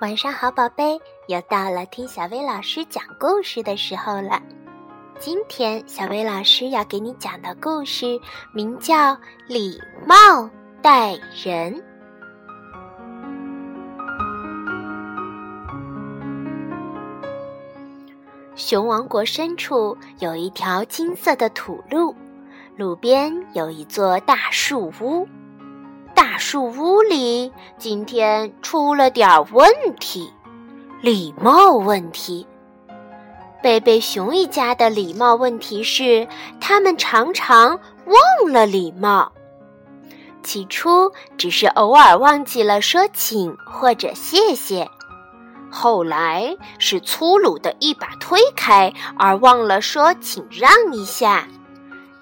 晚上好，宝贝，又到了听小薇老师讲故事的时候了。今天小薇老师要给你讲的故事名叫《礼貌待人》。熊王国深处有一条金色的土路，路边有一座大树屋。大树屋里今天出了点问题，礼貌问题。贝贝熊一家的礼貌问题是，他们常常忘了礼貌。起初只是偶尔忘记了说请或者谢谢，后来是粗鲁的一把推开而忘了说请让一下。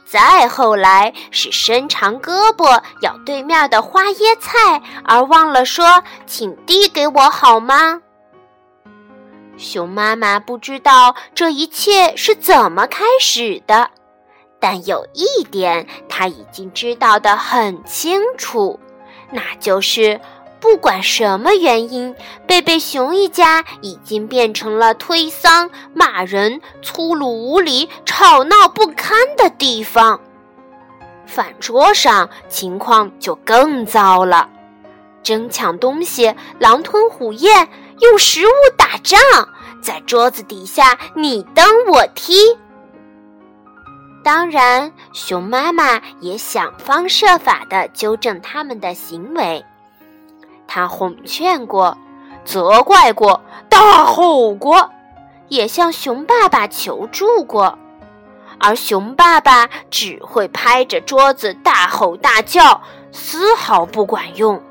再后来是伸长胳膊咬对面的花椰菜，而忘了说“请递给我好吗？”熊妈妈不知道这一切是怎么开始的，但有一点她已经知道的很清楚，那就是。不管什么原因，贝贝熊一家已经变成了推搡、骂人、粗鲁无礼、吵闹不堪的地方。饭桌上情况就更糟了，争抢东西、狼吞虎咽、用食物打仗，在桌子底下你蹬我踢。当然，熊妈妈也想方设法的纠正他们的行为。他哄劝过，责怪过，大吼过，也向熊爸爸求助过，而熊爸爸只会拍着桌子大吼大叫，丝毫不管用。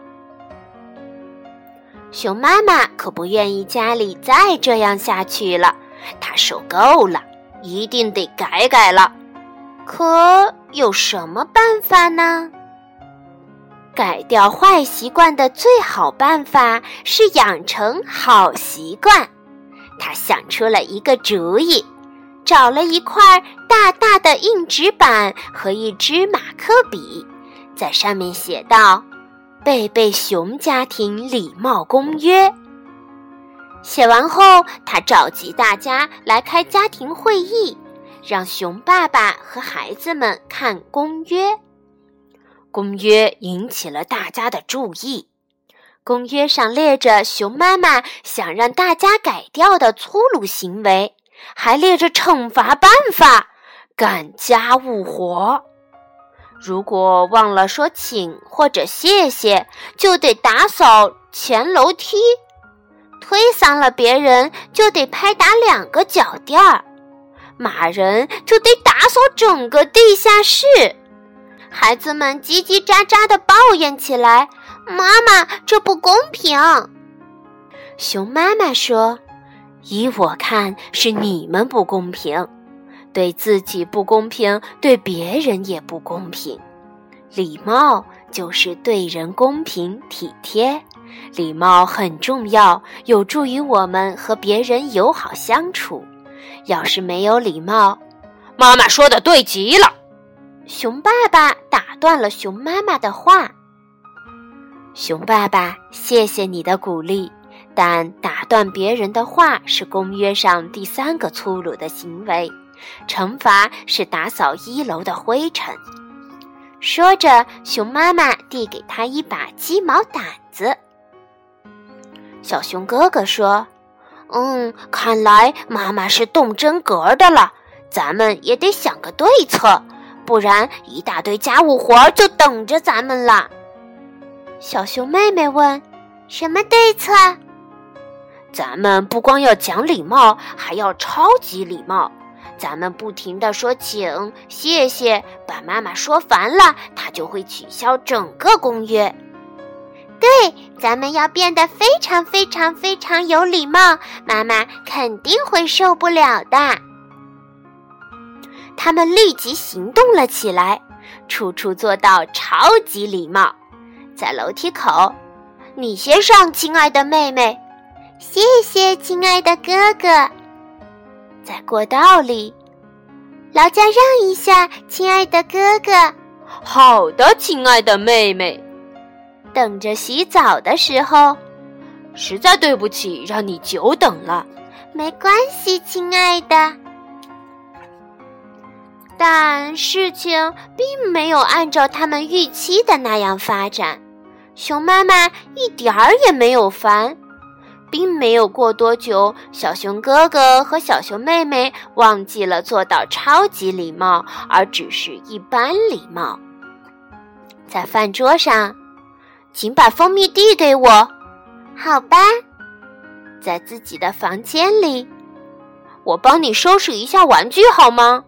熊妈妈可不愿意家里再这样下去了，她受够了，一定得改改了。可有什么办法呢？改掉坏习惯的最好办法是养成好习惯。他想出了一个主意，找了一块大大的硬纸板和一支马克笔，在上面写道：“贝贝熊家庭礼貌公约。”写完后，他召集大家来开家庭会议，让熊爸爸和孩子们看公约。公约引起了大家的注意。公约上列着熊妈妈想让大家改掉的粗鲁行为，还列着惩罚办法：干家务活，如果忘了说请或者谢谢，就得打扫前楼梯；推搡了别人，就得拍打两个脚垫儿；骂人就得打扫整个地下室。孩子们叽叽喳喳地抱怨起来：“妈妈，这不公平！”熊妈妈说：“依我看，是你们不公平，对自己不公平，对别人也不公平。礼貌就是对人公平体贴，礼貌很重要，有助于我们和别人友好相处。要是没有礼貌，妈妈说的对极了。”熊爸爸打断了熊妈妈的话。熊爸爸，谢谢你的鼓励，但打断别人的话是公约上第三个粗鲁的行为，惩罚是打扫一楼的灰尘。说着，熊妈妈递给他一把鸡毛掸子。小熊哥哥说：“嗯，看来妈妈是动真格的了，咱们也得想个对策。”不然，一大堆家务活就等着咱们了。小熊妹妹问：“什么对策？”咱们不光要讲礼貌，还要超级礼貌。咱们不停的说请、谢谢，把妈妈说烦了，她就会取消整个公约。对，咱们要变得非常非常非常有礼貌，妈妈肯定会受不了的。他们立即行动了起来，处处做到超级礼貌。在楼梯口，你先上，亲爱的妹妹。谢谢，亲爱的哥哥。在过道里，劳驾让一下，亲爱的哥哥。好的，亲爱的妹妹。等着洗澡的时候，实在对不起，让你久等了。没关系，亲爱的。但事情并没有按照他们预期的那样发展。熊妈妈一点儿也没有烦，并没有过多久，小熊哥哥和小熊妹妹忘记了做到超级礼貌，而只是一般礼貌。在饭桌上，请把蜂蜜递给我。好吧。在自己的房间里，我帮你收拾一下玩具好吗？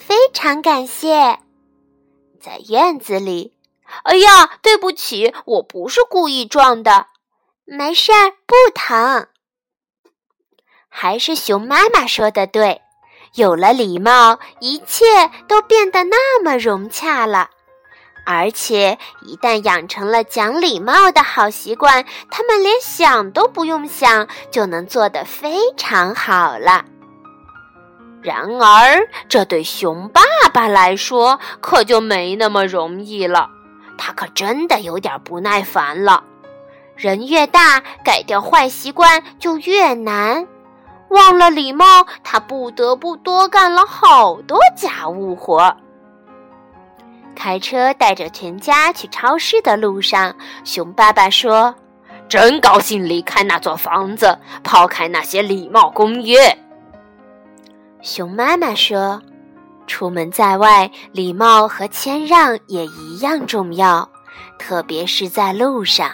非常感谢。在院子里。哎呀，对不起，我不是故意撞的。没事儿，不疼。还是熊妈妈说的对，有了礼貌，一切都变得那么融洽了。而且，一旦养成了讲礼貌的好习惯，他们连想都不用想，就能做得非常好了。然而，这对熊爸爸来说可就没那么容易了。他可真的有点不耐烦了。人越大，改掉坏习惯就越难。忘了礼貌，他不得不多干了好多家务活。开车带着全家去超市的路上，熊爸爸说：“真高兴离开那座房子，抛开那些礼貌公约。”熊妈妈说。出门在外，礼貌和谦让也一样重要，特别是在路上。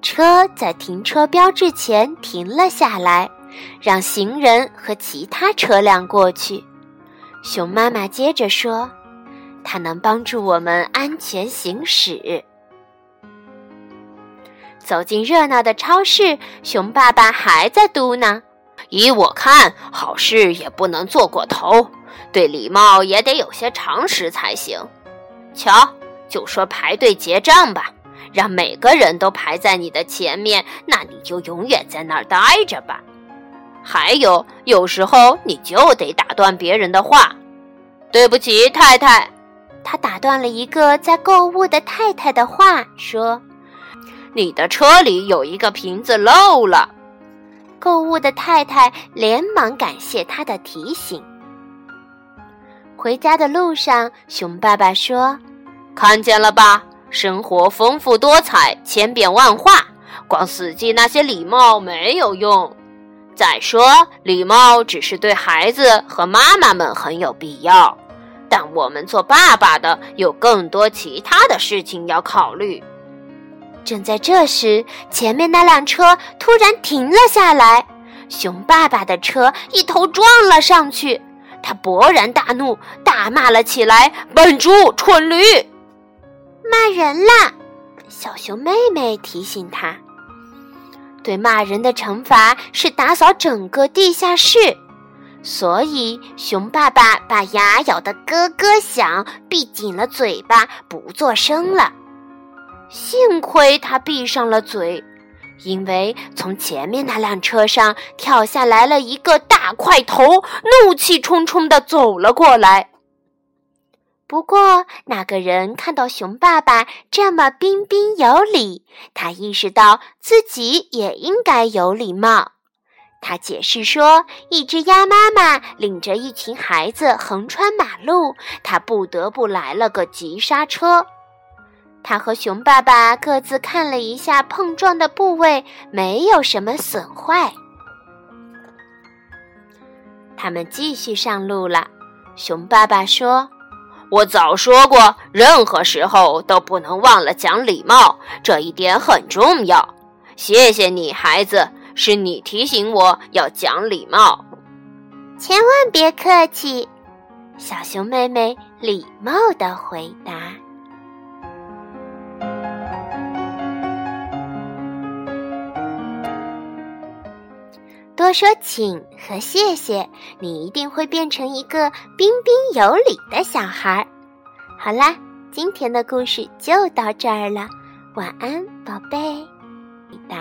车在停车标志前停了下来，让行人和其他车辆过去。熊妈妈接着说：“它能帮助我们安全行驶。”走进热闹的超市，熊爸爸还在嘟囔：“依我看，好事也不能做过头。”对礼貌也得有些常识才行。瞧，就说排队结账吧，让每个人都排在你的前面，那你就永远在那儿待着吧。还有，有时候你就得打断别人的话。对不起，太太。他打断了一个在购物的太太的话，说：“你的车里有一个瓶子漏了。”购物的太太连忙感谢他的提醒。回家的路上，熊爸爸说：“看见了吧，生活丰富多彩，千变万化，光死记那些礼貌没有用。再说，礼貌只是对孩子和妈妈们很有必要，但我们做爸爸的有更多其他的事情要考虑。”正在这时，前面那辆车突然停了下来，熊爸爸的车一头撞了上去。他勃然大怒，大骂了起来：“笨猪，蠢驴！”骂人啦！小熊妹妹提醒他：“对骂人的惩罚是打扫整个地下室。”所以，熊爸爸把牙咬得咯咯响，闭紧了嘴巴，不作声了。幸亏他闭上了嘴。因为从前面那辆车上跳下来了一个大块头，怒气冲冲地走了过来。不过，那个人看到熊爸爸这么彬彬有礼，他意识到自己也应该有礼貌。他解释说：“一只鸭妈妈领着一群孩子横穿马路，他不得不来了个急刹车。”他和熊爸爸各自看了一下碰撞的部位，没有什么损坏。他们继续上路了。熊爸爸说：“我早说过，任何时候都不能忘了讲礼貌，这一点很重要。谢谢你，孩子，是你提醒我要讲礼貌。千万别客气。”小熊妹妹礼貌的回答。多说请和谢谢，你一定会变成一个彬彬有礼的小孩。好啦，今天的故事就到这儿了，晚安，宝贝。